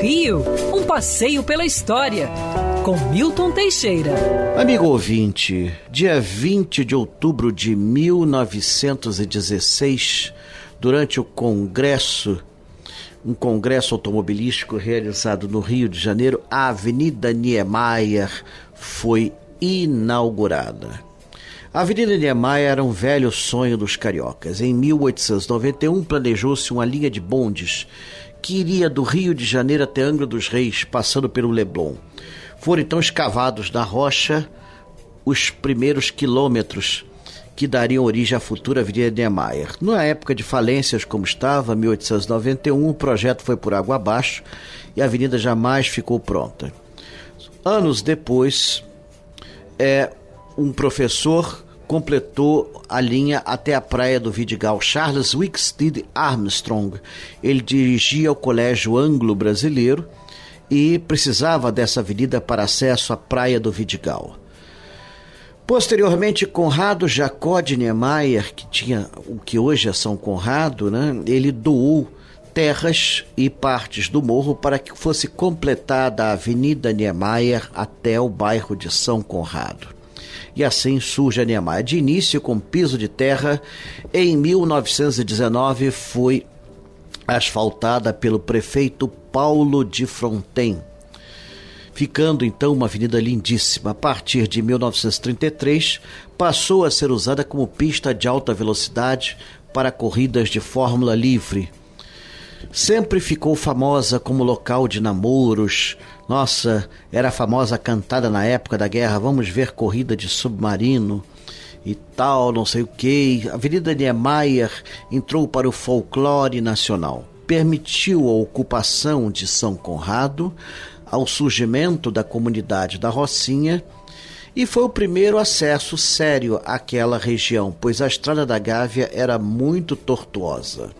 Rio, um passeio pela história, com Milton Teixeira. Amigo ouvinte, dia 20 de outubro de 1916, durante o Congresso, um congresso automobilístico realizado no Rio de Janeiro, a Avenida Niemeyer foi inaugurada. A Avenida Niemeyer era um velho sonho dos cariocas. Em 1891, planejou-se uma linha de bondes que iria do Rio de Janeiro até Angra dos Reis, passando pelo Leblon. Foram então escavados na rocha os primeiros quilômetros que dariam origem à futura Avenida Niemeyer. Na época de falências como estava, 1891, o projeto foi por água abaixo e a avenida jamais ficou pronta. Anos depois, é, um professor completou a linha até a praia do Vidigal. Charles Wicksteed Armstrong. Ele dirigia o Colégio Anglo-Brasileiro e precisava dessa avenida para acesso à praia do Vidigal. Posteriormente, Conrado Jacó de Niemeyer, que tinha o que hoje é São Conrado, né, ele doou terras e partes do morro para que fosse completada a Avenida Niemeyer até o bairro de São Conrado. E assim surge a Niemeyer. De início, com piso de terra, em 1919 foi asfaltada pelo prefeito Paulo de Fronten ficando então uma avenida lindíssima. A partir de 1933, passou a ser usada como pista de alta velocidade para corridas de Fórmula Livre. Sempre ficou famosa como local de namoros. Nossa, era famosa cantada na época da guerra. Vamos ver corrida de submarino e tal, não sei o que. A Avenida Niemeyer entrou para o folclore nacional. Permitiu a ocupação de São Conrado, ao surgimento da comunidade da Rocinha e foi o primeiro acesso sério àquela região, pois a Estrada da Gávea era muito tortuosa.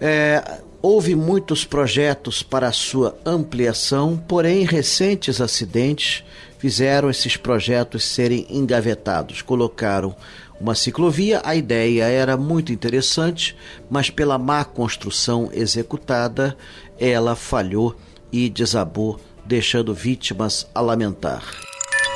É, houve muitos projetos para sua ampliação, porém recentes acidentes fizeram esses projetos serem engavetados. Colocaram uma ciclovia, a ideia era muito interessante, mas pela má construção executada, ela falhou e desabou, deixando vítimas a lamentar.